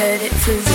Heard it through